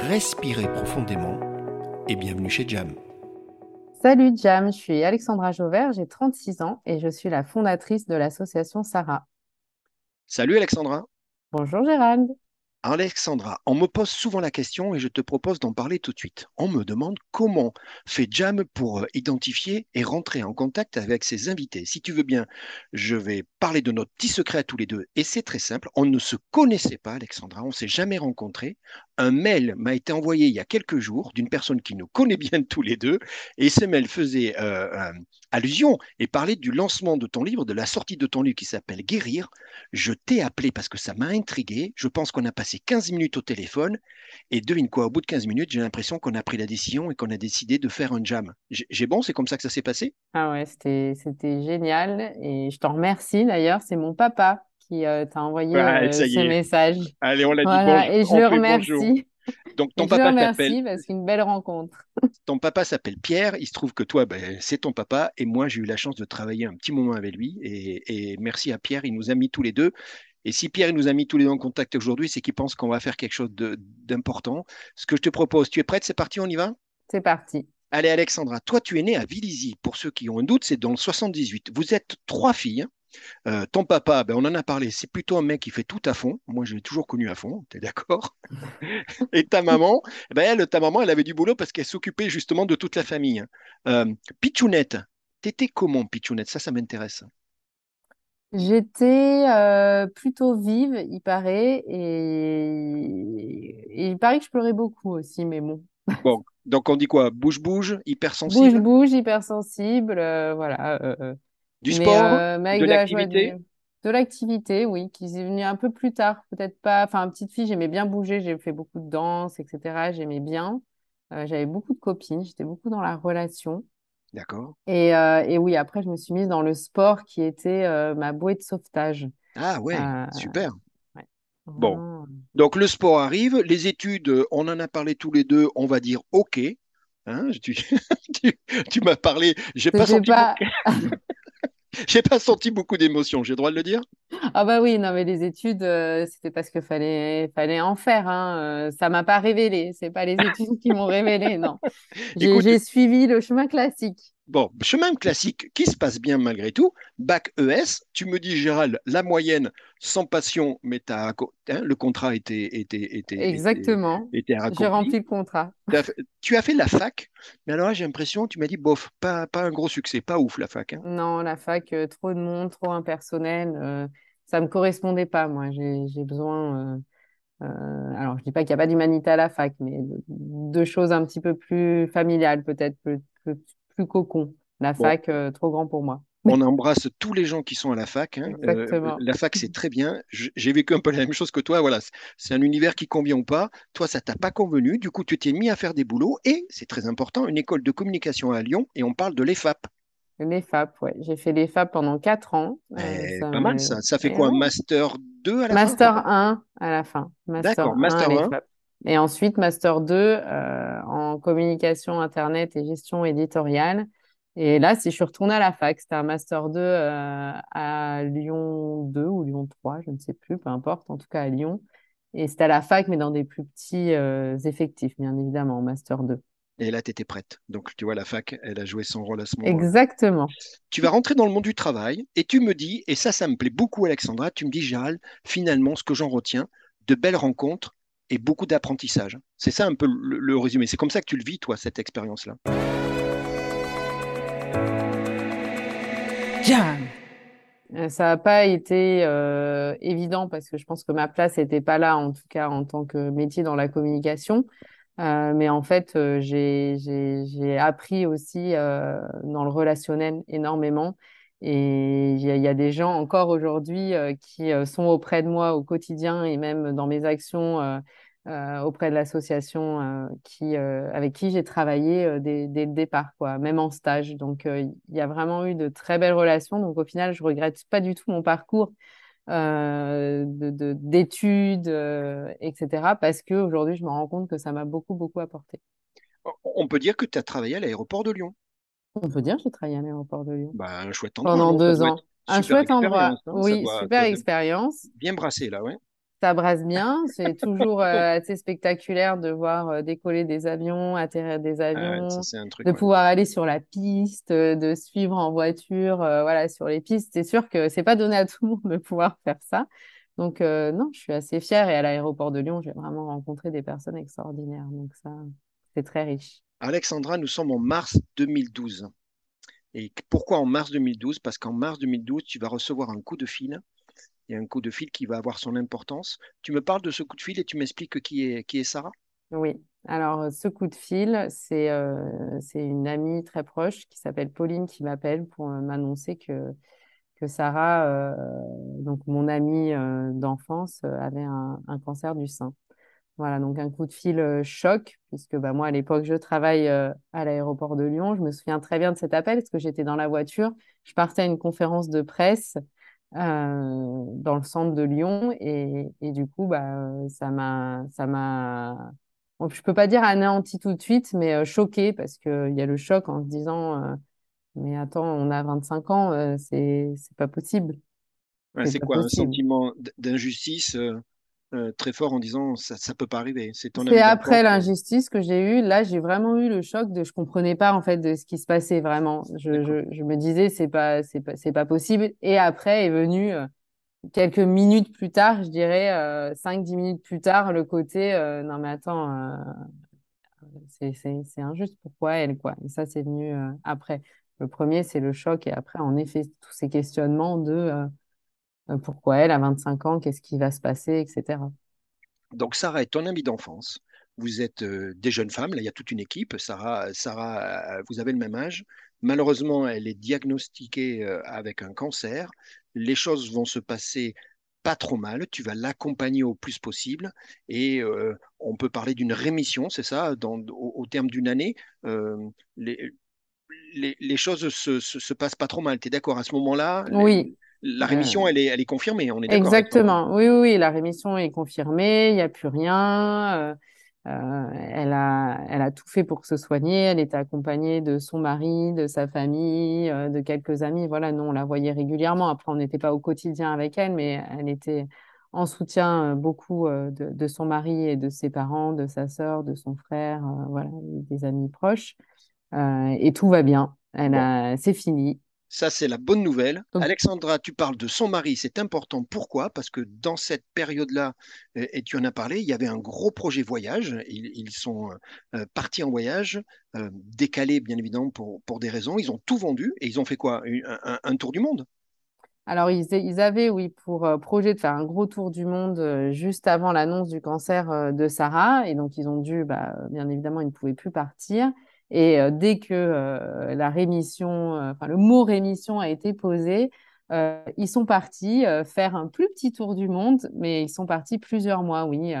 respirez profondément et bienvenue chez Jam. Salut Jam, je suis Alexandra Jauvert, j'ai 36 ans et je suis la fondatrice de l'association Sarah. Salut Alexandra. Bonjour Gérald. Alexandra, on me pose souvent la question et je te propose d'en parler tout de suite. On me demande comment fait Jam pour euh, identifier et rentrer en contact avec ses invités. Si tu veux bien, je vais parler de notre petit secret à tous les deux. Et c'est très simple, on ne se connaissait pas, Alexandra, on ne s'est jamais rencontrés. Un mail m'a été envoyé il y a quelques jours d'une personne qui nous connaît bien tous les deux. Et ce mail faisait euh, allusion et parlait du lancement de ton livre, de la sortie de ton livre qui s'appelle Guérir. Je t'ai appelé parce que ça m'a intrigué. Je pense qu'on a passé 15 minutes au téléphone. Et devine quoi, au bout de 15 minutes, j'ai l'impression qu'on a pris la décision et qu'on a décidé de faire un jam. J'ai bon, c'est comme ça que ça s'est passé? Ah ouais, c'était génial. Et je t'en remercie d'ailleurs. C'est mon papa qui euh, t'a envoyé euh, ce message. Allez, on l'a dit. Et je le remercie. Donc ton papa s'appelle. parce qu'une belle rencontre. ton papa s'appelle Pierre. Il se trouve que toi, ben, c'est ton papa, et moi j'ai eu la chance de travailler un petit moment avec lui. Et, et, merci à Pierre, il nous a mis tous les deux. Et si Pierre nous a mis tous les deux en contact aujourd'hui, c'est qu'il pense qu'on va faire quelque chose d'important. Ce que je te propose, tu es prête? C'est parti, on y va? C'est parti. Allez Alexandra, toi tu es née à Villizy. Pour ceux qui ont un doute, c'est dans le 78. Vous êtes trois filles. Euh, ton papa, ben, on en a parlé, c'est plutôt un mec qui fait tout à fond. Moi, je l'ai toujours connu à fond, tu es d'accord? Et ta maman, ben, elle, ta maman, elle avait du boulot parce qu'elle s'occupait justement de toute la famille. Hein. Euh, Pichounette, t'étais comment, Pichounette? Ça, ça m'intéresse. J'étais euh, plutôt vive, il paraît, et... il paraît que je pleurais beaucoup aussi, mais bon. Bon, donc on dit quoi? Bouge-bouge, hypersensible? Bouge-bouge, hypersensible, voilà. Du sport, euh, de l'activité de, l'activité, oui, qui est venu un peu plus tard, peut-être pas. Enfin, petite fille, j'aimais bien bouger, j'ai fait beaucoup de danse, etc. J'aimais bien. Euh, j'avais beaucoup de copines, j'étais beaucoup dans la relation. D'accord. Et, euh, et, oui, après, je me suis mise dans le sport qui était ma bouée de sauvetage. Ah ouais, super. Bon, donc le sport arrive, les études, on en a parlé tous les deux, on va dire OK. Hein, tu, tu, m'as parlé, j'ai pas senti. Pas... J'ai pas senti beaucoup d'émotion, j'ai le droit de le dire? Ah bah oui, non mais les études, euh, c'était parce qu'il fallait, fallait en faire. Hein. Euh, ça m'a pas révélé, c'est pas les études qui m'ont révélé, non. J'ai suivi le chemin classique. Bon, chemin classique qui se passe bien malgré tout. Bac ES, tu me dis Gérald, la moyenne sans passion, mais as, hein, le contrat était, était, était Exactement. Était, J'ai rempli le contrat. tu as fait la fac, mais alors j'ai l'impression, tu m'as dit bof, pas, pas un gros succès, pas ouf la fac. Hein. Non, la fac, euh, trop de monde, trop impersonnel, euh, ça me correspondait pas. Moi, j'ai besoin. Euh, alors, je dis pas qu'il n'y a pas d'humanité à la fac, mais deux choses un petit peu plus familiales, peut-être plus, plus cocon. La fac, euh, trop grand pour moi. On embrasse tous les gens qui sont à la fac. Hein. Euh, la fac, c'est très bien. J'ai vécu un peu la même chose que toi. Voilà, c'est un univers qui convient ou pas. Toi, ça t'a pas convenu. Du coup, tu t'es mis à faire des boulots et c'est très important, une école de communication à Lyon et on parle de l'EFAP. L'EFAP, oui. J'ai fait l'EFAP pendant 4 ans. Euh, eh, pas mal ça. Ça fait quoi, master 2 à la master fin? Master 1 à la fin. D'accord, Master 1. Et ensuite, Master 2 euh, en communication Internet et gestion éditoriale. Et là, si je suis retournée à la fac, c'était un Master 2 euh, à Lyon 2 ou Lyon 3, je ne sais plus, peu importe, en tout cas à Lyon. Et c'était à la fac, mais dans des plus petits euh, effectifs, bien évidemment, Master 2. Et là, tu étais prête. Donc, tu vois, la fac, elle a joué son rôle à ce moment. Exactement. Tu vas rentrer dans le monde du travail et tu me dis, et ça, ça me plaît beaucoup, Alexandra, tu me dis, Gérald, finalement, ce que j'en retiens, de belles rencontres, et beaucoup d'apprentissage. C'est ça un peu le, résumé. C'est comme ça que tu le vis, toi, cette expérience-là. Euh, ça n'a pas été euh, évident parce que je pense que ma place n'était pas là, en tout cas en tant que métier dans la communication. Euh, mais en fait, j'ai appris aussi dans le relationnel énormément. Et il y, a des gens encore aujourd'hui qui sont auprès de moi au quotidien et même dans mes actions auprès de l'association qui, avec qui j'ai travaillé dès, le départ, quoi, même en stage. Donc, il y a vraiment eu de très belles relations. Donc, au final, je regrette pas du tout mon parcours d'études, etc. Parce qu'aujourd'hui, je me rends compte que ça m'a beaucoup, beaucoup apporté. On peut dire que tu as travaillé à l'aéroport de Lyon. On peut dire que j'ai travaillé à l'aéroport de Lyon. Bah, un chouette endroit. Pendant deux ans. Un chouette endroit. Hein, oui, super expérience. Bien brassé là, ouais. Ça brasse bien. C'est toujours euh, assez spectaculaire de voir euh, décoller des avions, atterrir des ah avions, de pouvoir aller sur la piste, euh, de suivre en voiture, voilà, sur les pistes. C'est sûr que c'est pas donné à tout le monde de pouvoir faire ça. Donc non, je suis assez fière. Et à l'aéroport de Lyon, j'ai vraiment rencontré des personnes extraordinaires. Donc ça, c'est très riche. Alexandra, nous sommes en mars 2012. Et pourquoi en mars 2012 Parce qu'en mars 2012, tu vas recevoir un coup de fil. Il y a un coup de fil qui va avoir son importance. Tu me parles de ce coup de fil et tu m'expliques qui est, qui est Sarah? Oui. Alors, ce coup de fil, c'est euh, une amie très proche qui s'appelle Pauline qui m'appelle pour euh, m'annoncer que, Sarah, euh, donc mon amie d'enfance, avait un, cancer du sein. Voilà, donc un coup de fil euh, choc, puisque bah, moi, à l'époque, je travaille euh, à l'aéroport de Lyon. Je me souviens très bien de cet appel, parce que j'étais dans la voiture. Je partais à une conférence de presse euh, dans le centre de Lyon. Et, et du coup, bah, ça m'a... Ça m'a... je peux pas dire anéanti tout de suite, mais choqué, parce qu'il y a le choc en se disant, mais attends, on a 25 ans, c'est pas possible. c'est quoi, un sentiment d'injustice euh, très fort en disant ça ne peut pas arriver. C'est après l'injustice que j'ai eue. Là, j'ai vraiment eu le choc de je comprenais pas en fait de ce qui se passait vraiment. Je, je, je me disais c'est pas c'est pas c'est pas possible. Et après est venu euh, quelques minutes plus tard, je dirais euh, 5-10 minutes plus tard, le côté euh, non mais attends c'est c'est injuste. Pourquoi elle quoi? Et ça c'est venu après. Le premier c'est le choc et après en effet tous ces questionnements de pourquoi elle, a 25 ans, qu'est-ce qui va se passer, etc. Donc Sarah est ton amie d'enfance. Vous êtes euh, des jeunes femmes, là il y a toute une équipe. Sarah, Sarah, euh, vous avez le même âge. Malheureusement, elle est diagnostiquée avec un cancer. Les choses vont se passer pas trop mal. Tu vas l'accompagner au plus possible et on peut parler d'une rémission, c'est ça, au, terme d'une année. les, les, choses se, se, passent pas trop mal. Tu es d'accord à ce moment-là? Oui la rémission, elle, est, elle est confirmée, on est d'accord Exactement, oui, oui, la rémission est confirmée, il n'y a plus rien. Euh, euh, elle, a, elle a tout fait pour se soigner, elle était accompagnée de son mari, de sa famille, euh, de quelques amis. Voilà, nous, on la voyait régulièrement. Après, on n'était pas au quotidien avec elle, mais elle était en soutien beaucoup de, son mari et de ses parents, de sa sœur, de son frère, voilà, des amis proches. et tout va bien. Elle a, c'est fini. Ça, c'est la bonne nouvelle. Alexandra, tu parles de son mari, c'est important. Pourquoi? Parce que dans cette période-là, et tu en as parlé, il y avait un gros projet voyage. Ils, sont euh, partis en voyage, euh, décalés bien évidemment pour, pour des raisons. Ils ont tout vendu et ils ont fait quoi? Un, tour du monde alors, ils, avaient, oui, pour euh, projet de faire un gros tour du monde juste avant l'annonce du cancer de Sarah. Et donc, ils ont dû, bah, bien évidemment, ils ne pouvaient plus partir. Et euh, dès que euh, la rémission, euh, enfin le mot rémission a été posé, ils sont partis faire un plus petit tour du monde, mais ils sont partis plusieurs mois, oui,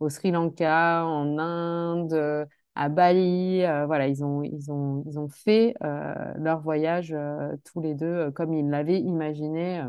au Sri Lanka, en Inde, à Bali. voilà, ils ont, ils ont, ils ont fait leur voyage tous les deux comme ils l'avaient imaginé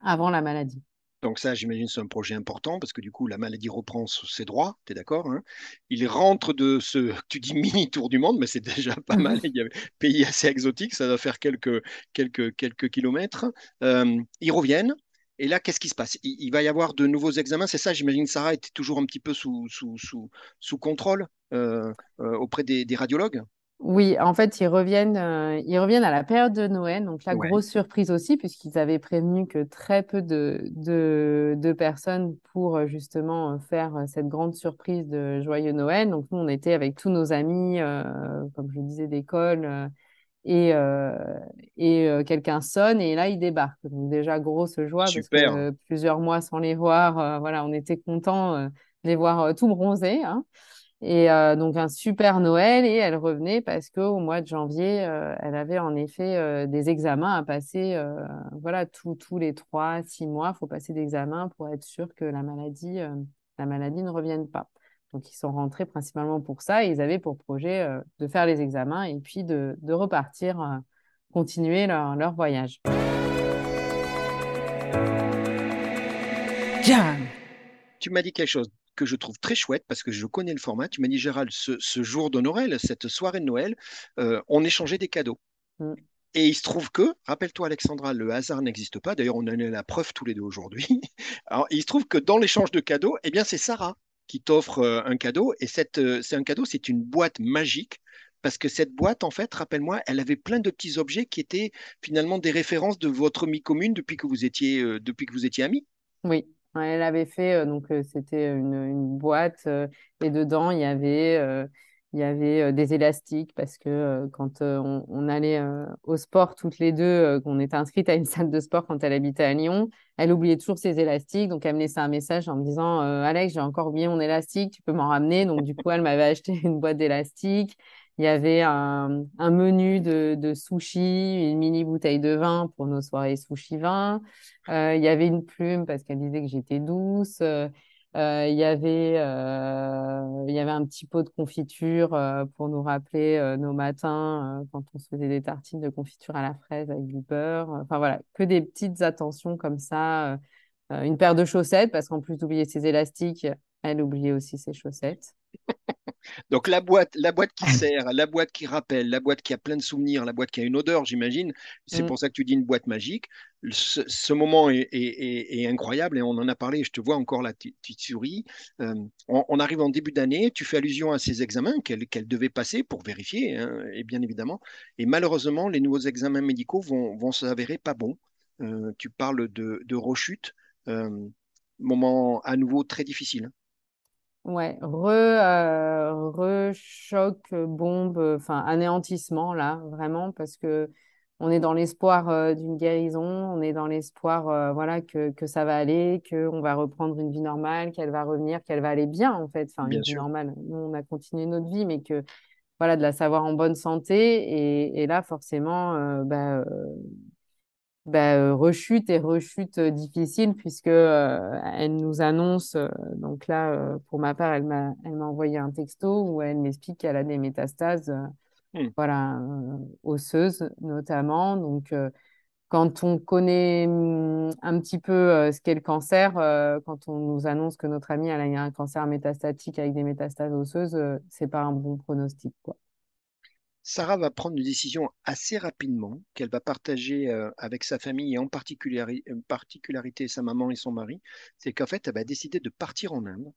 avant la maladie. Donc ça, j'imagine, c'est un projet important parce que du coup, la maladie reprend ses droits, tu es d'accord hein Il rentre de ce, tu dis mini tour du monde, mais c'est déjà pas mal. Il y a un pays assez exotique, ça doit faire quelques, quelques, quelques kilomètres. Euh, ils reviennent. Et là, qu'est-ce qui se passe? Il, va y avoir de nouveaux examens. C'est ça, j'imagine, Sarah était toujours un petit peu sous, sous, sous, sous contrôle euh, euh, auprès des radiologues? Oui, en fait, ils reviennent, euh, ils reviennent à la période de Noël. Donc, la grosse surprise aussi, puisqu'ils avaient prévenu que très peu de, de, personnes pour euh, justement euh, faire cette grande surprise de Joyeux Noël. Donc, nous, on était avec tous nos amis, comme je disais, d'école, et, et quelqu'un sonne, et là, il débarque. Donc, déjà, grosse joie, parce que plusieurs mois sans les voir, voilà, on était contents de les voir tout bronzés. Hein. Et euh, donc un super Noël et elle revenait parce qu'au mois de janvier, euh, elle avait en effet euh, des examens à passer. voilà, tous les trois, six mois, il faut passer des examens pour être sûr que la maladie la maladie ne revienne pas. Donc, ils sont rentrés principalement pour ça et ils avaient pour projet de faire les examens et puis de, repartir, continuer leur, leur voyage. Tu m'as dit quelque chose que je trouve très chouette parce que je connais le format. Tu m'as dit, Gérald, ce, jour de Noël, cette soirée de Noël, euh, on échangeait des cadeaux. Mm. Et il se trouve que, rappelle-toi Alexandra, le hasard n'existe pas. D'ailleurs, on en a la preuve tous les deux aujourd'hui. Alors, il se trouve que dans l'échange de cadeaux, eh bien, c'est Sarah qui t'offre euh, un cadeau. Et euh, c'est un cadeau, c'est une boîte magique. Parce que cette boîte, en fait, rappelle-moi, elle avait plein de petits objets qui étaient finalement des références de votre mi-commune depuis que vous étiez, depuis que vous étiez amis. Oui, elle avait fait, euh, donc euh, c'était une, boîte euh, et dedans il y avait, il y avait des élastiques parce que quand on, allait au sport toutes les deux, qu'on était inscrite à une salle de sport quand elle habitait à Lyon, elle oubliait toujours ses élastiques. Donc elle me laissait un message en me disant Alex, j'ai encore oublié mon élastique, tu peux m'en ramener. Donc du coup, elle m'avait acheté une boîte d'élastiques. Il y avait un, menu de, de, sushi, une mini bouteille de vin pour nos soirées sushi vin. Euh, il y avait une plume parce qu'elle disait que j'étais douce. Euh, il, y avait, euh, il y avait un petit pot de confiture pour nous rappeler nos matins quand on se faisait des tartines de confiture à la fraise avec du beurre. Enfin voilà, que des petites attentions comme ça. une paire de chaussettes parce qu'en plus d'oublier ses élastiques, elle oubliait aussi ses chaussettes. Donc la boîte, la boîte qui sert, la boîte qui rappelle, la boîte qui a plein de souvenirs, la boîte qui a une odeur, j'imagine. C'est mm. pour ça que tu dis une boîte magique. Ce, moment est, incroyable et on en a parlé. Je te vois encore la petite souris. Euh, on, arrive en début d'année. Tu fais allusion à ces examens qu'elle devait passer pour vérifier, hein, et bien évidemment. Et malheureusement, les nouveaux examens médicaux vont, vont s'avérer pas bons. Euh, tu parles de, de rechute. Euh, moment à nouveau très difficile. Ouais, re, euh, choc, bombe, enfin anéantissement là, vraiment, parce que on est dans l'espoir euh, d'une guérison, on est dans l'espoir euh, voilà que, que ça va aller, qu'on va reprendre une vie normale, qu'elle va revenir, qu'elle va aller bien en fait, enfin une vie normale. Nous on a continué notre vie, mais que voilà de la savoir en bonne santé et, et là forcément bah, bah, euh, rechute et rechute euh, difficile puisque euh, elle nous annonce donc là pour ma part elle m'a elle m'a envoyé un texto où elle m'explique qu'elle a des métastases mmh. voilà osseuses notamment donc quand on connaît mmh, un petit peu ce qu'est le cancer, quand on nous annonce que notre amie a un cancer métastatique avec des métastases osseuses, c'est pas un bon pronostic quoi. Sarah va prendre une décision assez rapidement qu'elle va partager euh, avec sa famille et en particularité, particularité sa maman et son mari. C'est qu'en fait, elle va décider de partir en Inde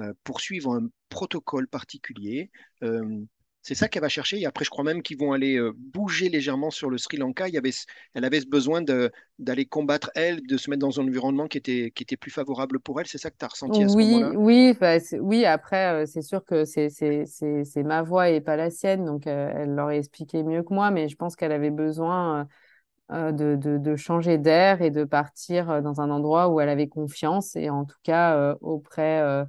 euh, pour suivre un protocole particulier. Euh, c'est ça qu'elle va chercher. Et après, je crois même qu'ils vont aller euh, bouger légèrement sur le Sri Lanka. Il y avait, elle avait ce besoin d'aller combattre, elle, de se mettre dans un environnement qui était, qui était plus favorable pour elle. C'est ça que tu as ressenti à ce oui, moment-là? Oui, oui. Après, euh, c'est sûr que c'est ma voix et pas la sienne. Donc, euh, elle l'aurait expliqué mieux que moi. Mais je pense qu'elle avait besoin de, de, de, changer d'air et de partir dans un endroit où elle avait confiance. Et en tout cas, auprès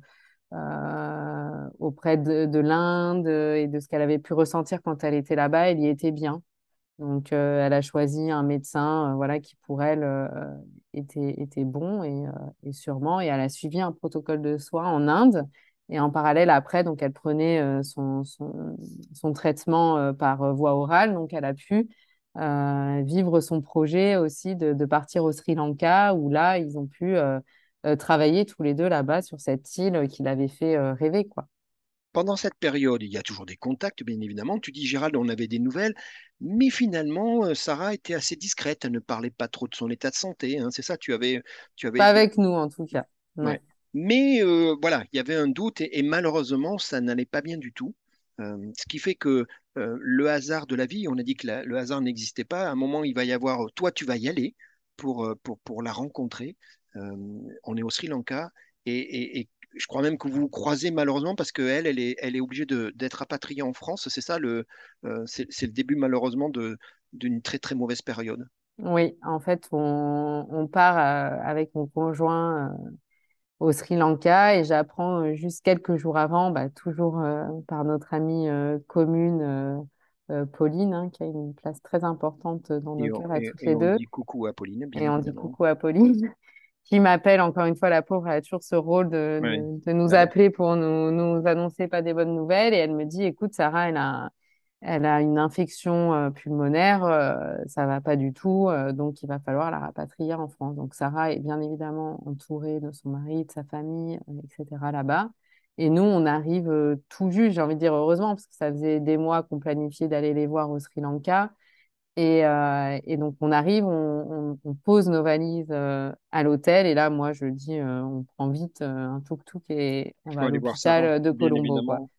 euh, auprès de, l'Inde et de ce qu'elle avait pu ressentir quand elle était là-bas, elle y était bien. Donc, euh, elle a choisi un médecin euh, voilà, qui, pour elle, était, était bon et, sûrement. Et elle a suivi un protocole de soins en Inde. Et en parallèle, après, donc, elle prenait son, son, traitement par voie orale. Donc, elle a pu vivre son projet aussi de, partir au Sri Lanka, où là, ils ont pu travailler tous les deux là-bas sur cette île qui l'avait fait euh, rêver, quoi. Pendant cette période, il y a toujours des contacts, bien évidemment. Tu dis, Gérald, on avait des nouvelles, mais finalement, euh, Sarah était assez discrète. Elle ne parlait pas trop de son état de santé. Hein. C'est ça, tu avais, tu avais. Pas avec nous, en tout cas. Mais voilà, il y avait un doute et, malheureusement, ça n'allait pas bien du tout. ce qui fait que le hasard de la vie, on a dit que le hasard n'existait pas. À un moment, il va y avoir, toi, tu vas y aller pour, pour, pour la rencontrer. Euh, on est au Sri Lanka et, je crois même que vous vous croisez malheureusement parce qu'elle, elle est, elle est obligée d'être rapatriée en France. C'est ça, le, euh, c'est le début malheureusement d'une très très mauvaise période. Oui, en fait, on, part euh, avec mon conjoint au Sri Lanka et j'apprends juste quelques jours avant, bah, toujours par notre amie commune. Pauline, hein, qui a une place très importante dans nos cœurs à toutes les deux. Et on dit coucou à Pauline, bien Et on dit coucou à Pauline. Qui m'appelle encore une fois, la pauvre, elle a toujours ce rôle de, de, nous appeler pour nous, nous annoncer pas des bonnes nouvelles. Et elle me dit, écoute, Sarah, elle a, elle a une infection euh, pulmonaire, euh, ça va pas du tout, euh, donc il va falloir la rapatrier en France. Donc Sarah est bien évidemment entourée de son mari, de sa famille, etc. là-bas. Et nous, on arrive tout juste, j'ai envie de dire heureusement, parce que ça faisait des mois qu'on planifiait d'aller les voir au Sri Lanka. Et, et donc on arrive, on, on, pose nos valises à l'hôtel, et là, moi, je dis, on prend vite un tuk-tuk et on va à l'hôpital de Colombo.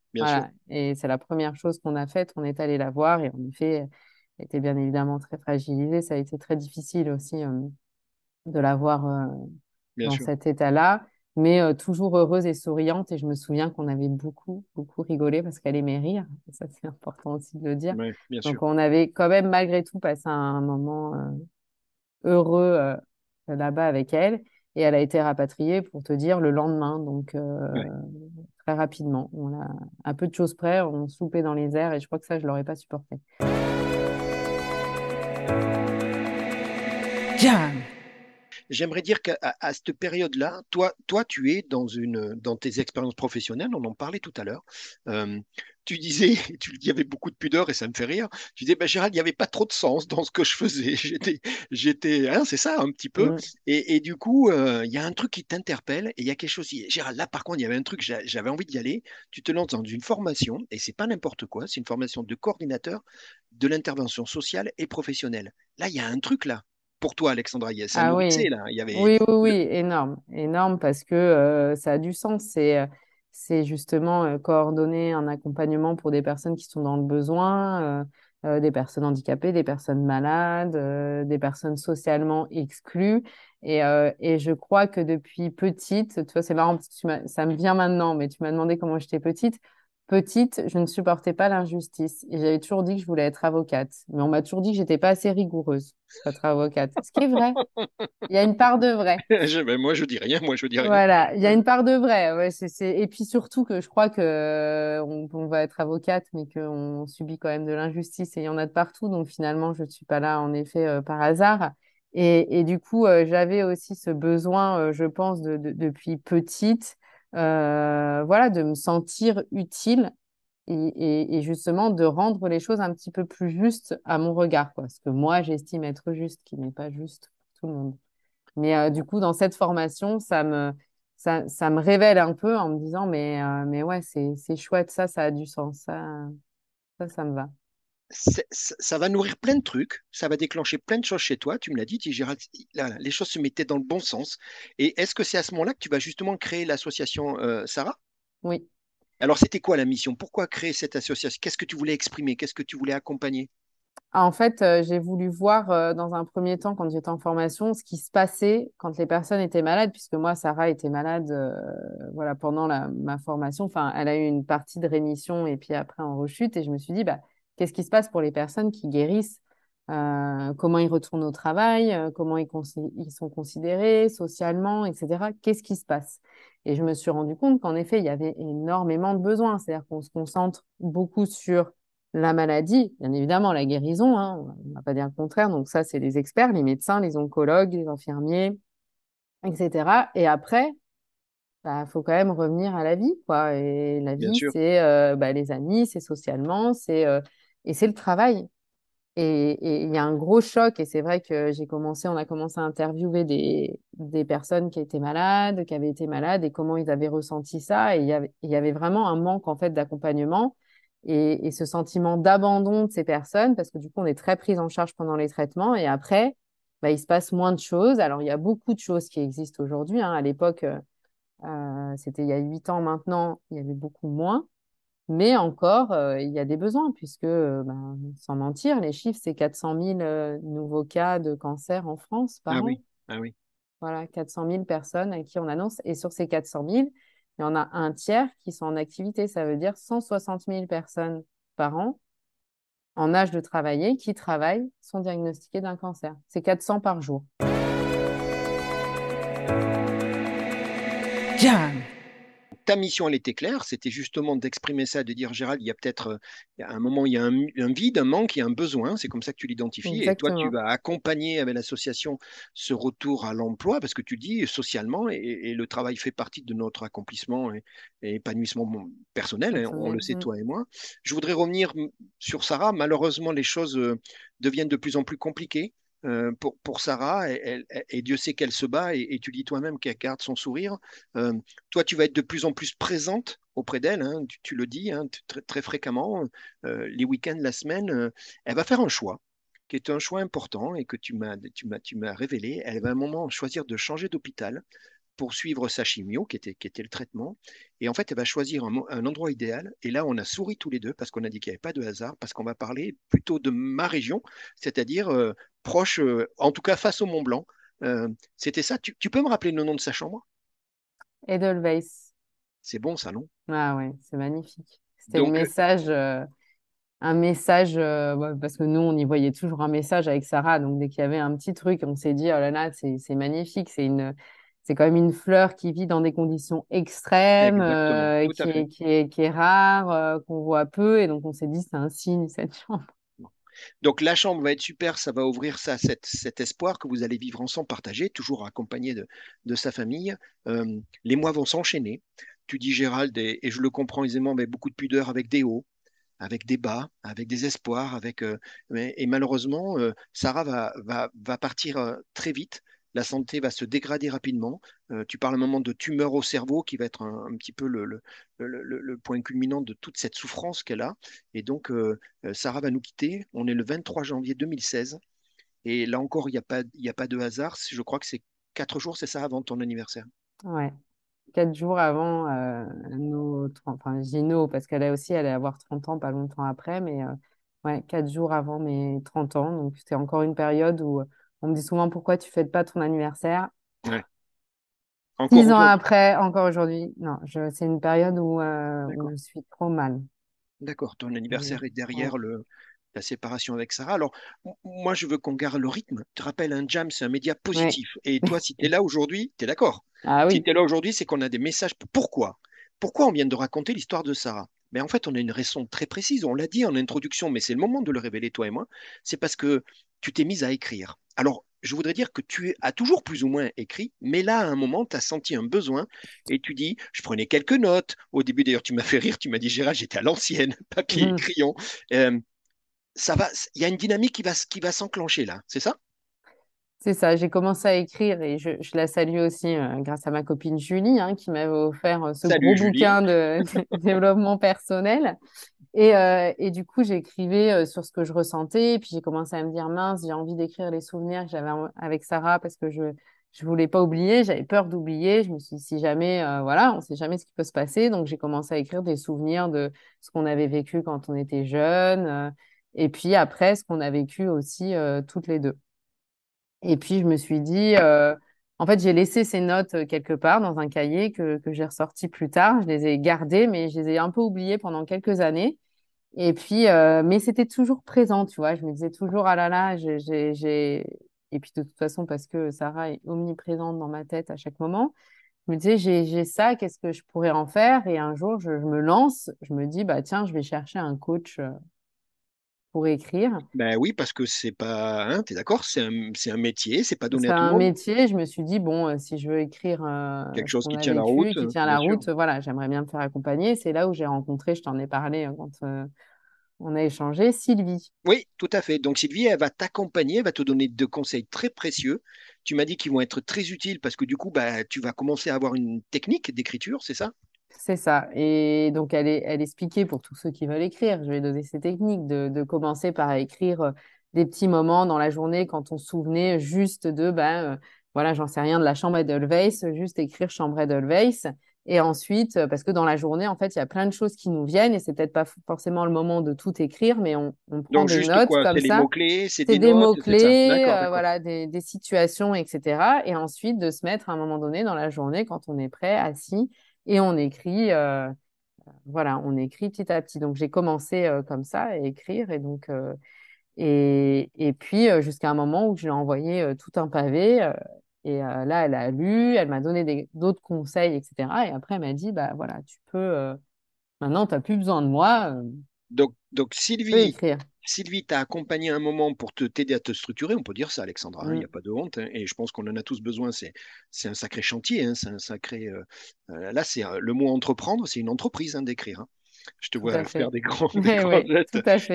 Et c'est la première chose qu'on a faite. On est allé la voir et en effet, elle était bien évidemment très fragilisée. Ça a été très difficile aussi euh, de la voir euh, dans cet état-là, mais euh, toujours heureuse et souriante. Et je me souviens qu'on avait beaucoup, beaucoup rigolé parce qu'elle aimait rire. ça, c'est important aussi de le dire. Donc, on avait quand même malgré tout passé un moment heureux là-bas avec elle. Et elle a été rapatriée, pour te dire, le lendemain. Donc, très rapidement. On a un peu de choses près, on soupait dans les airs et je crois que ça, je l'aurais pas supporté. J'aimerais dire qu'à à cette période-là, toi, toi, tu es dans, une, dans tes expériences professionnelles, on en parlait tout à l'heure. Euh, tu disais, tu il y avait beaucoup de pudeur et ça me fait rire. Tu disais, ben, Gérald, il n'y avait pas trop de sens dans ce que je faisais. J'étais, j'étais, hein, c'est ça un petit peu. Et, et, du coup, euh, il y a un truc qui t'interpelle et il y a quelque chose. Gérald, là, par contre, il y avait un truc, j'avais envie d'y aller. Tu te lances dans une formation et c'est pas n'importe quoi. C'est une formation de coordinateur de l'intervention sociale et professionnelle. Là, il y a un truc là pour toi, Alexandra. Il ah, oui. là. Il y avait... oui, oui, oui, énorme, énorme parce que euh, ça a du sens. C'est, euh, c'est justement euh, coordonner un accompagnement pour des personnes qui sont dans le besoin, des personnes handicapées, des personnes malades, des personnes socialement exclues. Et, et, je crois que depuis petite, tu vois, c'est marrant parce que ça me vient maintenant, mais tu m'as demandé comment j'étais petite petite, je ne supportais pas l'injustice et j'avais toujours dit que je voulais être avocate. Mais on m'a toujours dit que j'étais pas assez rigoureuse pour être avocate. Ce qui est vrai. Il y a une part de vrai. moi, je dis rien. Moi, je dis rien. Voilà, il y a une part de vrai. Ouais, Et puis surtout que je crois que euh, on, va être avocate, mais qu'on subit quand même de l'injustice et il y en a de partout. Donc finalement, je ne suis pas là en effet euh, par hasard. Et, du coup, euh, j'avais aussi ce besoin, je pense, depuis petite voilà, de me sentir utile et, justement de rendre les choses un petit peu plus justes à mon regard, quoi. Ce que moi, j'estime être juste, qui n'est pas juste pour tout le monde. Mais euh, du coup, dans cette formation, ça me, ça, ça, me révèle un peu en me disant, mais, euh, mais ouais, c'est chouette, ça, ça a du sens, ça, ça, ça me va ça va nourrir plein de trucs, ça va déclencher plein de choses chez toi. Tu me l'as dit, Gérald, les choses se mettaient dans le bon sens. Et est-ce que c'est à ce moment-là que tu vas justement créer l'association euh, Sarah? Oui. Alors, c'était quoi la mission? Pourquoi créer cette association? Qu'est-ce que tu voulais exprimer? Qu'est-ce que tu voulais accompagner? Ah, En fait, euh, j'ai voulu voir euh, dans un premier temps, quand j'étais en formation, ce qui se passait quand les personnes étaient malades, puisque moi, Sarah était malade voilà, pendant ma formation. Enfin, elle a eu une partie de rémission et puis après en rechute. Et je me suis dit, bah, Qu'est-ce qui se passe pour les personnes qui guérissent euh, Comment ils retournent au travail euh, Comment ils, sont considérés socialement, etc. Qu'est-ce qui se passe? Et je me suis rendu compte qu'en effet, il y avait énormément de besoins. C'est-à-dire qu'on se concentre beaucoup sur la maladie, bien évidemment la guérison, hein, on ne va pas dire le contraire. Donc ça, c'est les experts, les médecins, les oncologues, les infirmiers, etc. Et après, il bah, faut quand même revenir à la vie, quoi. Et la vie, c'est euh, bah, les amis, c'est socialement, c'est et c'est le travail. Et il y a un gros choc, et c'est vrai que j'ai commencé, on a commencé à interviewer des, des, personnes qui étaient malades, qui avaient été malades, et comment ils avaient ressenti ça. Et il y avait, vraiment un manque en fait d'accompagnement et, et, ce sentiment d'abandon de ces personnes, parce que du coup, on est très prise en charge pendant les traitements, et après, bah, il se passe moins de choses. Alors, il y a beaucoup de choses qui existent aujourd'hui. Hein. À l'époque, euh, c'était il y a huit ans maintenant, il y avait beaucoup moins. Mais encore, euh, il y a des besoins, puisque, euh, ben, sans mentir, les chiffres, c'est 400 000 euh, nouveaux cas de cancer en France par ah an. Oui. Ah oui. Voilà, 400 000 personnes à qui on annonce. Et sur ces 400 000, il y en a un tiers qui sont en activité. Ça veut dire 160 000 personnes par an en âge de travailler qui travaillent sont diagnostiquées d'un cancer. C'est 400 par jour. Ta mission, elle était claire, c'était justement d'exprimer ça, de dire, Gérald, il y a peut-être un moment, il y a un, vide, un manque, il y a un besoin, c'est comme ça que tu l'identifies, et toi, tu vas accompagner avec l'association ce retour à l'emploi, parce que tu dis socialement, et, le travail fait partie de notre accomplissement et, épanouissement personnel, hein, on, le sait, toi et moi. Je voudrais revenir sur Sarah, malheureusement, les choses deviennent de plus en plus compliquées. Pour, Sarah, et, Dieu sait qu'elle se bat, et, tu dis toi-même qu'elle garde son sourire. Toi, tu vas être de plus en plus présente auprès d'elle, hein, tu, le dis hein, très, fréquemment, les week-ends, la semaine. elle va faire un choix qui est un choix important et que tu m'as, révélé. Elle va un moment choisir de changer d'hôpital pour suivre sa chimio, qui était, qui était le traitement. Et en fait, elle va choisir un, endroit idéal. Et là, on a souri tous les deux parce qu'on a dit qu'il n'y avait pas de hasard, parce qu'on va parler plutôt de ma région, c'est-à-dire euh, proche, euh, en tout cas face au Mont Blanc. Euh, c'était ça. Tu, peux me rappeler le nom de sa chambre? Edelweiss. C'est bon, ça, non? Ah ouais, c'est magnifique. C'était le message un message, parce que nous, on y voyait toujours un message avec Sarah. Donc, dès qu'il y avait un petit truc, on s'est dit, oh là là, c'est magnifique. C'est une, c'est quand même une fleur qui vit dans des conditions extrêmes, euh, qui, est, qui, est, qui, est, rare, euh, qu'on voit peu. Et donc, on s'est dit, c'est un signe, cette chambre. Donc, la chambre va être super. Ça va ouvrir ça, cet, cet espoir que vous allez vivre ensemble, partager, toujours accompagné de, de sa famille. Euh, les mois vont s'enchaîner. Tu dis, Gérald, et, je le comprends aisément, mais beaucoup de pudeur avec des hauts avec des bas, avec des espoirs, avec et malheureusement, Sarah va, va, va partir très vite la santé va se dégrader rapidement. Euh, tu parles un moment de tumeur au cerveau qui va être un, petit peu le, point culminant de toute cette souffrance qu'elle a. Et donc, euh, euh, Sarah va nous quitter. On est le 23 janvier 2016. Et là encore, il n'y a, pas, a pas de hasard. Je crois que c'est quatre jours, c'est ça, avant ton anniversaire. Ouais. Quatre jours avant nos enfin, Gino, parce qu'elle aussi, elle allait avoir 30 ans pas longtemps après, mais ouais, quatre jours avant mes 30 ans. Donc, c'était encore une période où on me dit souvent pourquoi tu fêtes pas ton anniversaire? Ouais. Six ans après, encore aujourd'hui, non, c'est une période où, euh, je suis trop mal. D'accord, ton anniversaire est derrière le, la séparation avec Sarah. Alors, moi, je veux qu'on garde le rythme. Tu te rappelles, un jam, c'est un média positif. Et toi, si tu es là aujourd'hui, tu es d'accord ah, oui. Si tu es là aujourd'hui, c'est qu'on a des messages. Pourquoi? Pourquoi on vient de raconter l'histoire de Sarah? Mais en fait, on a une raison très précise. On l'a dit en introduction, mais c'est le moment de le révéler, toi et moi. C'est parce que tu t'es mise à écrire. Alors, je voudrais dire que tu as toujours plus ou moins écrit, mais là, à un moment, tu as senti un besoin et tu dis, je prenais quelques notes. Au début, d'ailleurs, tu m'as fait rire, tu m'as dit, Gérard, j'étais à l'ancienne, papier et mmh. crayon. Euh, ça va, il y a une dynamique qui va, qui va s'enclencher là, c'est ça? C'est ça, j'ai commencé à écrire et je, la salue aussi euh, grâce à ma copine Julie hein, qui m'avait offert euh, ce gros bouquin de, développement personnel. Et, euh, et, du coup, j'écrivais sur ce que je ressentais. Puis j'ai commencé à me dire, mince, j'ai envie d'écrire les souvenirs que j'avais avec Sarah parce que je ne voulais pas oublier, j'avais peur d'oublier. Je me suis dit, si jamais, voilà, on ne sait jamais ce qui peut se passer. Donc j'ai commencé à écrire des souvenirs de ce qu'on avait vécu quand on était jeunes. et puis après, ce qu'on a vécu aussi toutes les deux. Et puis, je me suis dit, euh, en fait, j'ai laissé ces notes euh, quelque part dans un cahier que, que j'ai ressorti plus tard. Je les ai gardées, mais je les ai un peu oubliées pendant quelques années. Et puis, euh, mais c'était toujours présent, tu vois. Je me disais toujours, ah là là, j'ai. Et puis, de toute façon, parce que Sarah est omniprésente dans ma tête à chaque moment, je me disais, j'ai ça, qu'est-ce que je pourrais en faire? Et un jour, je, je, me lance, je me dis, bah tiens, je vais chercher un coach pour écrire. Ben oui, parce que c'est pas, hein, tu es d'accord, c'est un, un, métier, c'est pas donné à tout le monde. C'est un métier, je me suis dit, bon, euh, si je veux écrire euh, quelque chose qui tient la route, qui tient la route, voilà, j'aimerais bien me faire accompagner. C'est là où j'ai rencontré, je t'en ai parlé hein, quand euh, on a échangé, Sylvie. Oui, tout à fait. Donc Sylvie, elle va t'accompagner, elle va te donner deux conseils très précieux. Tu m'as dit qu'ils vont être très utiles parce que du coup, bah, tu vas commencer à avoir une technique d'écriture, c'est ça? C'est ça. Et donc, elle, est, elle expliquait pour tous ceux qui veulent écrire, je vais donner ces techniques, de, commencer par écrire euh, des petits moments dans la journée quand on se souvenait juste de, ben, euh, voilà, j'en sais rien, de la chambre Edelweiss, juste écrire chambre Edelweiss. Et ensuite, euh, parce que dans la journée, en fait, il y a plein de choses qui nous viennent et c'est peut-être pas forcément le moment de tout écrire, mais on, prend des notes comme ça. C'est des mots-clés, c'est des, mots-clés, voilà, des, des, situations, etc. Et ensuite, de se mettre à un moment donné dans la journée, quand on est prêt, assis, et on écrit, euh, voilà, on écrit petit à petit. Donc j'ai commencé euh, comme ça à écrire et donc euh, et, puis jusqu'à un moment où je l'ai envoyé tout un pavé Et là, elle a lu, elle m'a donné d'autres conseils, etc. Et après, elle m'a dit, bah voilà, tu peux, maintenant, tu n'as plus besoin de moi. Donc, donc Sylvie, Sylvie t'a accompagné un moment pour te t'aider à te structurer, on peut dire ça, Alexandra, hein, il n'y a mm. pas de honte, hein, et je pense qu'on en a tous besoin, c'est, c'est un sacré chantier, hein, c'est un sacré... là, c'est le mot entreprendre, c'est une entreprise d'écrire. Je te vois faire des grands,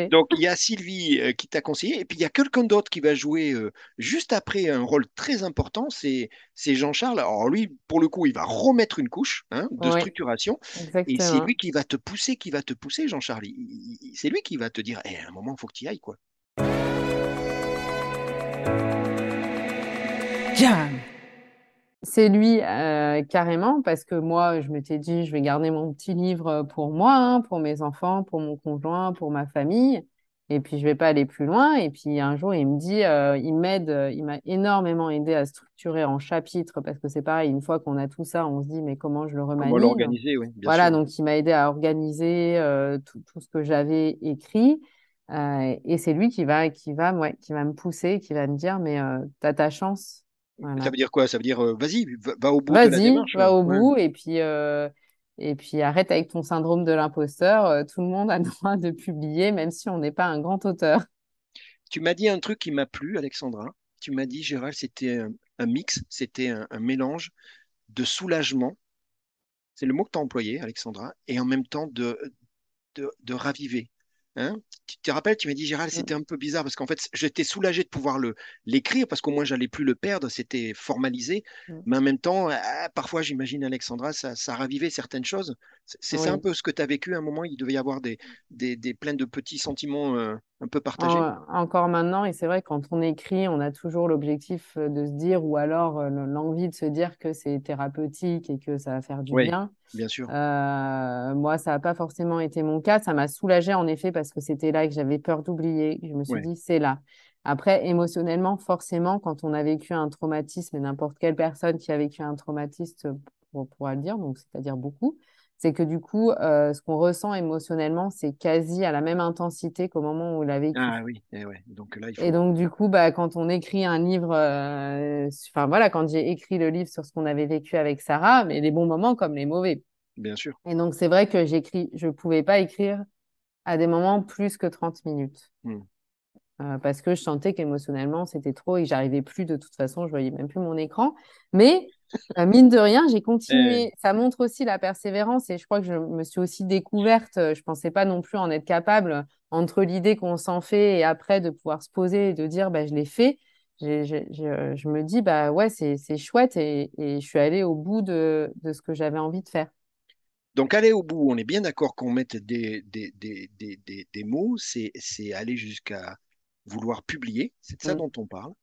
Donc, il y a Sylvie euh, qui t'a conseillé, et puis il y a quelqu'un d'autre qui va jouer euh, juste après un rôle très important, c'est Jean-Charles. Alors, lui, pour le coup, il va remettre une couche hein, de structuration, et c'est lui qui va te pousser, qui va te pousser, Jean-Charles. C'est lui qui va te dire, eh, à un moment, il faut que tu y ailles, quoi. C'est lui euh, carrément parce que moi, je m'étais dit, je vais garder mon petit livre pour moi, hein, pour mes enfants, pour mon conjoint, pour ma famille. Et puis, je vais pas aller plus loin. Et puis, un jour, il me dit, euh, il m'aide, euh, il m'a énormément aidé à structurer en chapitres parce que c'est pareil, une fois qu'on a tout ça, on se dit, mais comment je le remanie Comment l'organiser, oui. voilà, donc il m'a aidé à organiser tout, tout, ce que j'avais écrit. et c'est lui qui va, qui, va, ouais, qui va me pousser, qui va me dire, mais tu as ta chance ça veut dire quoi? Ça veut dire euh, vas-y, va, au bout de la démarche. Va au bout et puis, euh, et puis arrête avec ton syndrome de l'imposteur. Euh, tout le monde a le droit de publier, même si on n'est pas un grand auteur. Tu m'as dit un truc qui m'a plu, Alexandra. Tu m'as dit, Gérald, c'était un, mix, c'était un, mélange de soulagement. C'est le mot que tu as employé, Alexandra, et en même temps de, de, de raviver. Hein? Tu te rappelles, tu m'as dit, Gérald, c'était un peu bizarre parce qu'en fait, j'étais soulagé de pouvoir le, l'écrire parce qu'au moins, j'allais plus le perdre, c'était formalisé. Mais en même temps, ah, parfois, j'imagine, Alexandra, ça, ça ravivait certaines choses. C'est ça un peu ce que tu as vécu à un moment, il devait y avoir des, des, des plein de petits sentiments euh, un peu partagés. encore maintenant, et c'est vrai, quand on écrit, on a toujours l'objectif euh, de se dire, ou alors euh, l'envie de se dire que c'est thérapeutique et que ça va faire du oui, bien. Bien sûr. moi, ça n'a pas forcément été mon cas. Ça m'a soulagé en effet parce que c'était là que j'avais peur d'oublier. Je me suis dit, c'est là. Après, émotionnellement, forcément, quand on a vécu un traumatisme, et n'importe quelle personne qui a vécu un traumatisme pourra le dire, donc c'est-à-dire beaucoup, c'est que du coup, euh, ce qu'on ressent émotionnellement, c'est quasi à la même intensité qu'au moment où il a vécu. Ah oui, et, ouais. donc là, il faut... et donc du coup, bah, quand on écrit un livre, euh, enfin voilà, quand j'ai écrit le livre sur ce qu'on avait vécu avec Sarah, mais les bons moments comme les mauvais. Bien sûr. Et donc c'est vrai que j'écris, je pouvais pas écrire à des moments plus que 30 minutes. Hmm. Euh, parce que je sentais qu'émotionnellement, c'était trop et j'arrivais plus de toute façon, je voyais même plus mon écran. Mais euh, mine de rien, j'ai continué. Eh Ça montre aussi la persévérance et je crois que je me suis aussi découverte. Euh, je pensais pas non plus en être capable entre l'idée qu'on s'en fait et après de pouvoir se poser et de dire bah, je l'ai fait. Je, me dis bah ouais, c'est chouette et, je suis allée au bout de, ce que j'avais envie de faire. Donc aller au bout, on est bien d'accord qu'on mette des, des, des mots, c'est aller jusqu'à vouloir publier, c'est de ça dont on parle.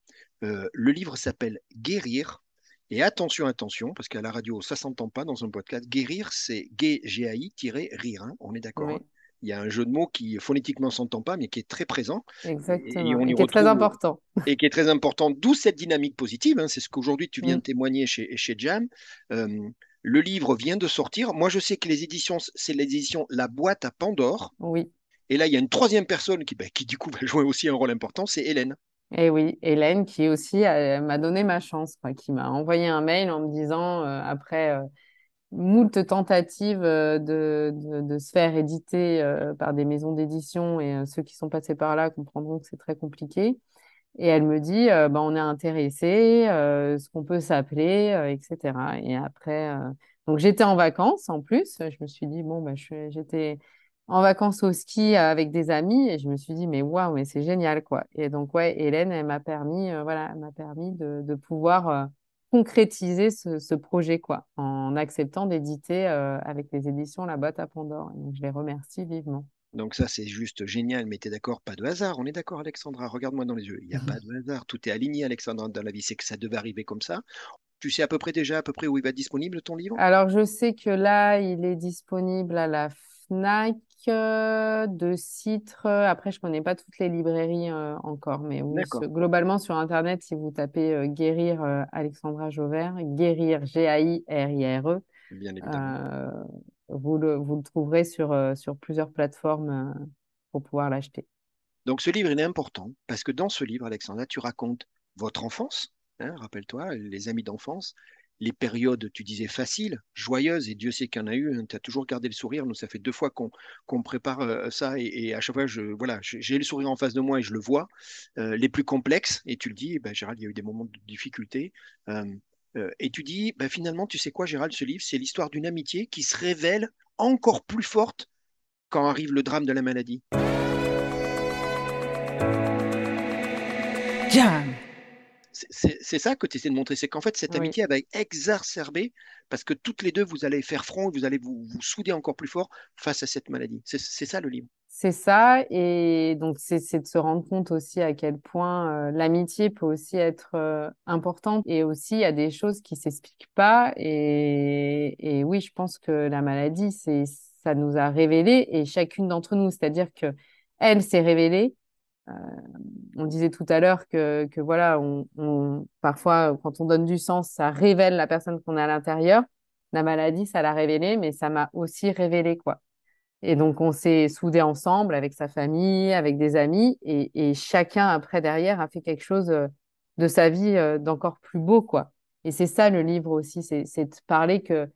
Euh, le livre s'appelle Guérir. Et attention, attention, parce qu'à la radio, ça s'entend pas dans un podcast. Guérir, c'est G-A-I-rire. Hein, on est d'accord. Hein. Il y a un jeu de mots qui phonétiquement s'entend pas, mais qui est très présent. Exactement. Et, qui est très important. Et qui est très important, d'où cette dynamique positive. Hein. c'est ce qu'aujourd'hui tu viens mm. de témoigner chez, chez Jam. Euh, le livre vient de sortir. Moi, je sais que les éditions, c'est l'édition La boîte à Pandore. Oui. Et là, il y a une troisième personne qui, bah, qui du coup, va jouer aussi un rôle important, c'est Hélène. Et eh oui, Hélène qui aussi euh, m'a donné ma chance, qui m'a envoyé un mail en me disant, euh, après euh, moult tentatives de, de, se faire éditer par des maisons d'édition, et ceux qui sont passés par là comprendront que c'est très compliqué. Et elle me dit, bah, on est intéressé, ce qu'on peut s'appeler, etc. Et après, donc j'étais en vacances en plus. Je me suis dit, bon, bah, j'étais en vacances au ski avec des amis et je me suis dit mais waouh mais c'est génial quoi. Et donc ouais Hélène elle m'a permis euh, voilà m'a permis de, pouvoir euh, concrétiser ce, projet quoi en acceptant d'éditer euh, avec les éditions La Botte à Pandore. Donc je les remercie vivement. Donc ça c'est juste génial mais tu es d'accord pas de hasard. On est d'accord Alexandra regarde-moi dans les yeux. Il n'y a pas de hasard. Tout est aligné Alexandra dans la vie. C'est que ça devait arriver comme ça. Tu sais à peu près déjà à peu près où il va être disponible ton livre? Alors je sais que là il est disponible à la Fnac de Citre. Après, je connais pas toutes les librairies euh, encore, mais globalement sur Internet, si vous tapez euh, Guérir euh, Alexandra Jauvert, Guérir G-A-I-R-I-R-E, vous, le, vous le trouverez sur, sur plusieurs plateformes pour pouvoir l'acheter. Donc ce livre, il est important parce que dans ce livre, Alexandra, tu racontes votre enfance, hein, rappelle-toi, les amis d'enfance, les périodes, tu disais, faciles, joyeuses, et Dieu sait qu'il y en a eu, hein, tu as toujours gardé le sourire. Nous, ça fait deux fois qu'on prépare euh, ça, et, à chaque fois, je, voilà, j'ai le sourire en face de moi et je le vois. Euh, les plus complexes, et tu le dis, ben, Gérald, il y a eu des moments de difficulté. Euh, et tu dis, ben, finalement, tu sais quoi, Gérald, ce livre, c'est l'histoire d'une amitié qui se révèle encore plus forte quand arrive le drame de la maladie. C'est ça que tu essaies de montrer, c'est qu'en fait, cette amitié, va exacerber parce que toutes les deux, vous allez faire front, vous allez vous, vous souder encore plus fort face à cette maladie. C'est ça le livre. C'est ça, et donc c'est de se rendre compte aussi à quel point euh, l'amitié peut aussi être euh, importante, et aussi il y a des choses qui s'expliquent pas, et, et, oui, je pense que la maladie, c'est ça nous a révélé, et chacune d'entre nous, c'est-à-dire que elle s'est révélée, on disait tout à l'heure que, voilà, on, parfois, quand on donne du sens, ça révèle la personne qu'on a à l'intérieur. La maladie, ça l'a révélé, mais ça m'a aussi révélé, quoi. Et donc, on s'est soudés ensemble avec sa famille, avec des amis, et, chacun, après, derrière, a fait quelque chose euh, de sa vie euh, d'encore plus beau, quoi. Et c'est ça, le livre aussi, c'est de parler que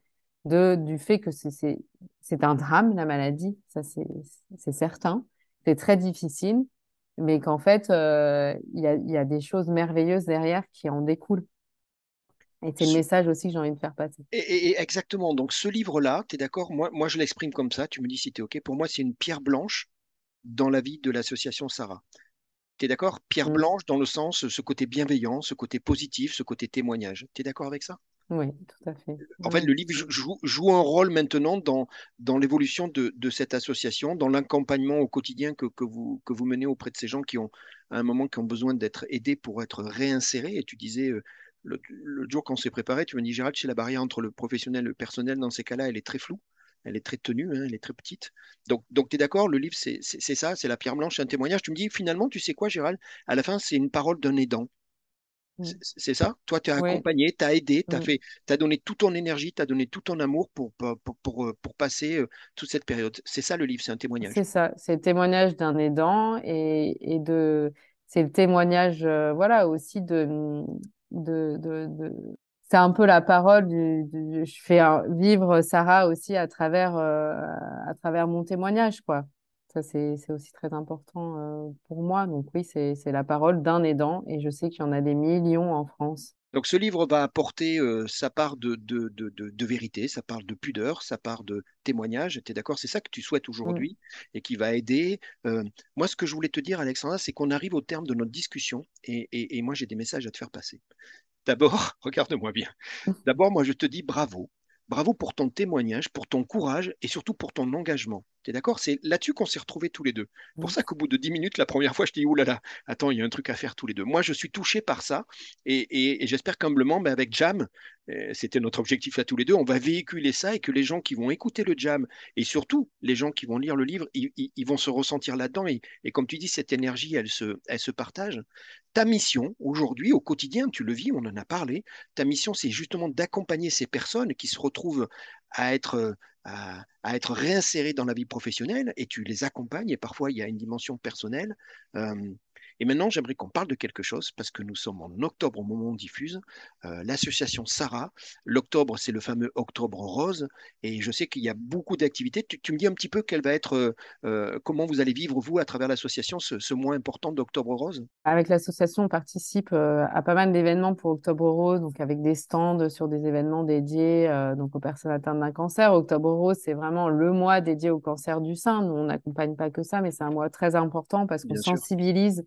de, du fait que c'est un drame, la maladie, ça c'est certain. C'est très difficile, mais qu'en fait, euh, il y, a, des choses merveilleuses derrière qui en découlent. Et c'est le message aussi que j'ai envie de faire passer. Et, exactement. Donc, ce livre-là, tu es d'accord? Moi, moi, je l'exprime comme ça. Tu me dis si tu es OK. Pour moi, c'est une pierre blanche dans la vie de l'association Sarah. Tu es d'accord? Pierre mm. blanche dans le sens, ce côté bienveillant, ce côté positif, ce côté témoignage. Tu es d'accord avec ça? Oui, tout à fait. En fait, le livre joue, un rôle maintenant dans, dans l'évolution de, de, cette association, dans l'accompagnement au quotidien que, que, vous, que vous menez auprès de ces gens qui ont, à un moment, qui ont besoin d'être aidés pour être réinsérés. Et tu disais, euh, le, jour qu'on s'est préparé, tu m'as dit, Gérald, c'est la barrière entre le professionnel et le personnel, dans ces cas-là, elle est très floue. Elle est très tenue, hein, elle est très petite. Donc, donc tu es d'accord, le livre, c'est ça, c'est la pierre blanche, c'est un témoignage. Tu me dis, finalement, tu sais quoi, Gérald? À la fin, c'est une parole d'un aidant. Mm. C'est ça? Toi, tu as accompagné, tu as aidé, tu as, fait, as donné toute ton énergie, tu as donné tout ton amour pour, pour, pour, euh, pour passer euh, toute cette période. C'est ça le livre, c'est un témoignage. C'est ça, c'est le témoignage d'un aidant et, et de. C'est le témoignage, euh, voilà, aussi de. de, de, C'est un peu la parole du. je fais vivre Sarah aussi à travers, à travers mon témoignage, quoi. Ça, c'est aussi très important euh, pour moi. Donc oui, c'est la parole d'un aidant et je sais qu'il y en a des millions en France. Donc ce livre va apporter euh, sa part de, de, de, de, vérité, sa part de pudeur, sa part de témoignage. Tu es d'accord? C'est ça que tu souhaites aujourd'hui et qui va aider. Euh, moi, ce que je voulais te dire, Alexandra, c'est qu'on arrive au terme de notre discussion et, et, et moi, j'ai des messages à te faire passer. D'abord, regarde-moi bien. D'abord, moi, je te dis bravo. Bravo pour ton témoignage, pour ton courage et surtout pour ton engagement. Tu es d'accord? C'est là-dessus qu'on s'est retrouvés tous les deux. Pour ça qu'au bout de dix minutes, la première fois, je dis, oulala, attends, il y a un truc à faire tous les deux. Moi, je suis touché par ça et, j'espère qu'humblement, mais avec Jam, euh, c'était notre objectif à tous les deux, on va véhiculer ça et que les gens qui vont écouter le Jam et surtout les gens qui vont lire le livre, ils, vont se ressentir là-dedans et, comme tu dis, cette énergie, elle se, elle se partage. Ta mission aujourd'hui, au quotidien, tu le vis, on en a parlé, ta mission, c'est justement d'accompagner ces personnes qui se retrouvent à être à, être réinsérés dans la vie professionnelle et tu les accompagnes et parfois il y a une dimension personnelle. Euh, et maintenant, j'aimerais qu'on parle de quelque chose parce que nous sommes en octobre au moment où on diffuse. Euh, l'association Sarah, l'octobre, c'est le fameux octobre rose. Et je sais qu'il y a beaucoup d'activités. Tu, me dis un petit peu quelle va être, euh, comment vous allez vivre, vous, à travers l'association, ce, mois important d'octobre rose? Avec l'association, on participe euh, à pas mal d'événements pour octobre rose, donc avec des stands sur des événements dédiés donc aux personnes atteintes d'un cancer. Octobre rose, c'est vraiment le mois dédié au cancer du sein. Nous, on n'accompagne pas que ça, mais c'est un mois très important parce qu'on sensibilise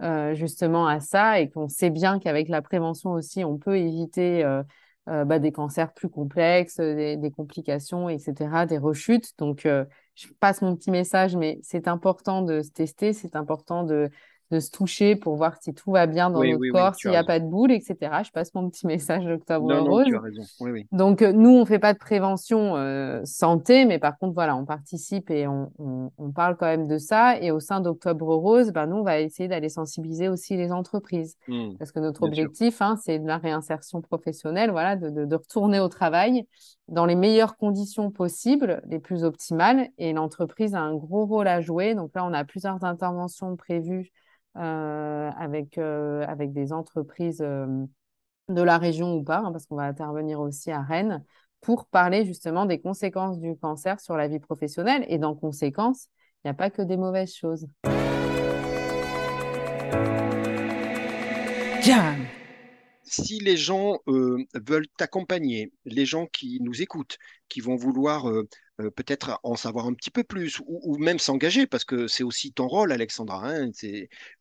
euh, justement à ça et qu'on sait bien qu'avec la prévention aussi, on peut éviter euh, euh, bah, des cancers plus complexes, des, complications, etc., des rechutes. Donc, je passe mon petit message, mais c'est important de se tester, c'est important de, de se toucher pour voir si tout va bien dans notre corps, s'il n'y a pas de boule, etc. Je passe mon petit message d'Octobre Rose. Donc, euh, nous, on ne fait pas de prévention euh, santé, mais par contre, voilà, on participe et on, parle quand même de ça. Et au sein d'Octobre Rose, ben, nous, on va essayer d'aller sensibiliser aussi les entreprises. Mmh. Parce que notre objectif, hein, c'est de la réinsertion professionnelle, voilà, de, de retourner au travail dans les meilleures conditions possibles, les plus optimales. Et l'entreprise a un gros rôle à jouer. Donc là, on a plusieurs interventions prévues avec, euh, avec des entreprises euh, de la région ou pas, hein, parce qu'on va intervenir aussi à Rennes, pour parler justement des conséquences du cancer sur la vie professionnelle. Et dans conséquence, il n'y a pas que des mauvaises choses. Si les gens euh, veulent t'accompagner, les gens qui nous écoutent, qui vont vouloir euh, euh, peut-être en savoir un petit peu plus ou, même s'engager, parce que c'est aussi ton rôle, Alexandra. Hein,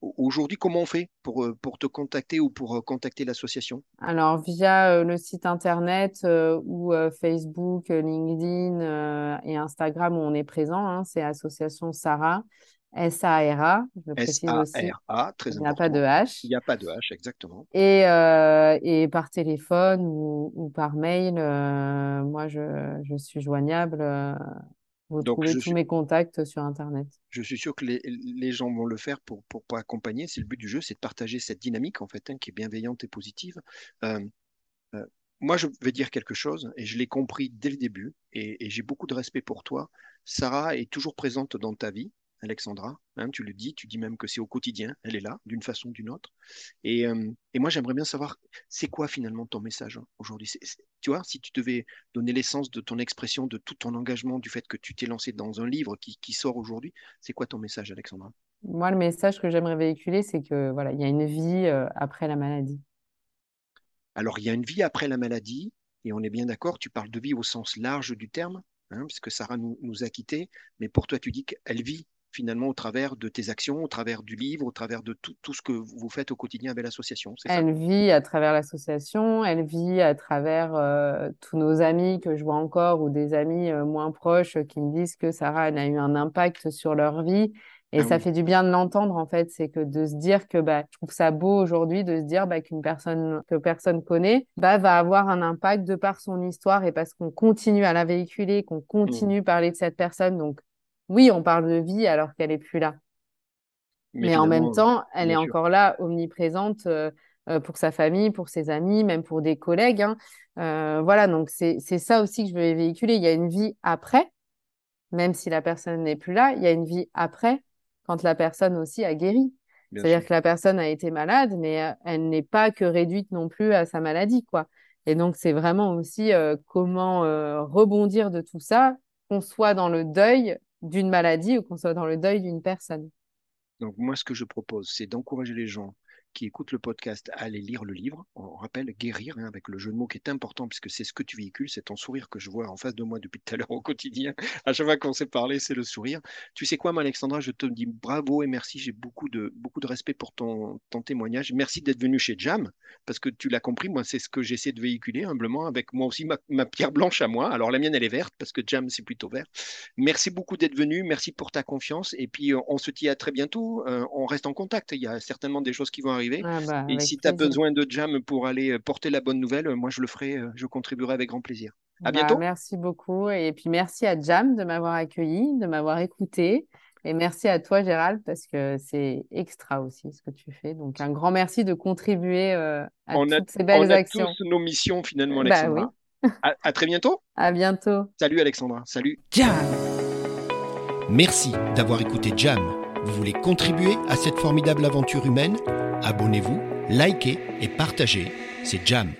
aujourd'hui, comment on fait pour, te contacter ou pour contacter l'association? Alors, via le site internet ou Facebook, LinkedIn et Instagram où on est présent, hein, c'est Association Sarah. S-A-R-A, je précise aussi. S-A-R-A, très important. Il n'y a pas de H. Il n'y a pas de H, exactement. Et, euh, et par téléphone ou, ou par mail, euh, moi, je, je, suis joignable. Euh, vous trouvez tous mes contacts sur Internet. Je suis sûr que les, les gens vont le faire pour, pour, pour accompagner. C'est le but du jeu, c'est de partager cette dynamique, en fait, hein, qui est bienveillante et positive. moi, je vais dire quelque chose, et je l'ai compris dès le début, et, et j'ai beaucoup de respect pour toi. Sarah est toujours présente dans ta vie Alexandra. Hein, tu le dis, tu dis même que c'est au quotidien, elle est là, d'une façon ou d'une autre. Et, euh, moi, j'aimerais bien savoir, c'est quoi finalement ton message hein, aujourd'hui? Tu vois, si tu devais donner l'essence de ton expression, de tout ton engagement, du fait que tu t'es lancé dans un livre qui, sort aujourd'hui, c'est quoi ton message, Alexandra? Moi, le message que j'aimerais véhiculer, c'est que voilà, il y a une vie euh, après la maladie. Alors, il y a une vie après la maladie, et on est bien d'accord, tu parles de vie au sens large du terme, hein, puisque Sarah nous, nous a quittés, mais pour toi, tu dis qu'elle vit finalement au travers de tes actions, au travers du livre, au travers de tout, tout ce que vous faites au quotidien avec l'association. Elle vit à travers l'association, elle vit à travers euh, tous nos amis que je vois encore ou des amis euh, moins proches qui me disent que Sarah elle a eu un impact sur leur vie. Et ah ça fait du bien de l'entendre en fait, c'est que de se dire que bah, je trouve ça beau aujourd'hui de se dire bah, qu'une personne que personne connaît bah, va avoir un impact de par son histoire et parce qu'on continue à la véhiculer, qu'on continue à mmh. parler de cette personne. Donc oui, on parle de vie alors qu'elle n'est plus là. Mais, en même temps, elle est encore là, omniprésente euh, euh, pour sa famille, pour ses amis, même pour des collègues. Hein. Euh, voilà, donc c'est ça aussi que je veux véhiculer. Il y a une vie après, même si la personne n'est plus là, il y a une vie après quand la personne aussi a guéri. C'est-à-dire que la personne a été malade, mais elle n'est pas que réduite non plus à sa maladie, quoi. Et donc, c'est vraiment aussi comment rebondir de tout ça, qu'on soit dans le deuil d'une maladie ou qu'on soit dans le deuil d'une personne. Donc moi, ce que je propose, c'est d'encourager les gens qui écoutent le podcast à aller lire le livre. On rappelle guérir hein, avec le jeu de mots qui est important puisque c'est ce que tu véhicules, c'est ton sourire que je vois en face de moi depuis tout à l'heure au quotidien. À chaque fois qu'on s'est parlé, c'est le sourire. Tu sais quoi, Alexandra, je te dis bravo et merci. J'ai beaucoup de, beaucoup de respect pour ton, ton témoignage. Merci d'être venu chez Jam parce que tu l'as compris, moi, c'est ce que j'essaie de véhiculer humblement avec moi aussi ma, pierre blanche à moi. Alors la mienne, elle est verte parce que Jam, c'est plutôt vert. Merci beaucoup d'être venu. Merci pour ta confiance. Et puis, on se dit à très bientôt. Euh, on reste en contact. Il y a certainement des choses qui vont arriver ah bah, et si tu as besoin de Jam pour aller euh, porter la bonne nouvelle, euh, moi je le ferai, euh, je contribuerai avec grand plaisir. À bah, bientôt. Merci beaucoup. Et puis merci à Jam de m'avoir accueilli, de m'avoir écouté. Et merci à toi, Gérald, parce que c'est extra aussi ce que tu fais. Donc, un grand merci de contribuer à toutes ces belles actions. On a tous nos missions, finalement, bah Alexandra. à, très bientôt. À bientôt. Salut, Alexandra. Salut. Jam. Merci d'avoir écouté Jam. Vous voulez contribuer à cette formidable aventure humaine? Abonnez-vous, likez et partagez. C'est Jam.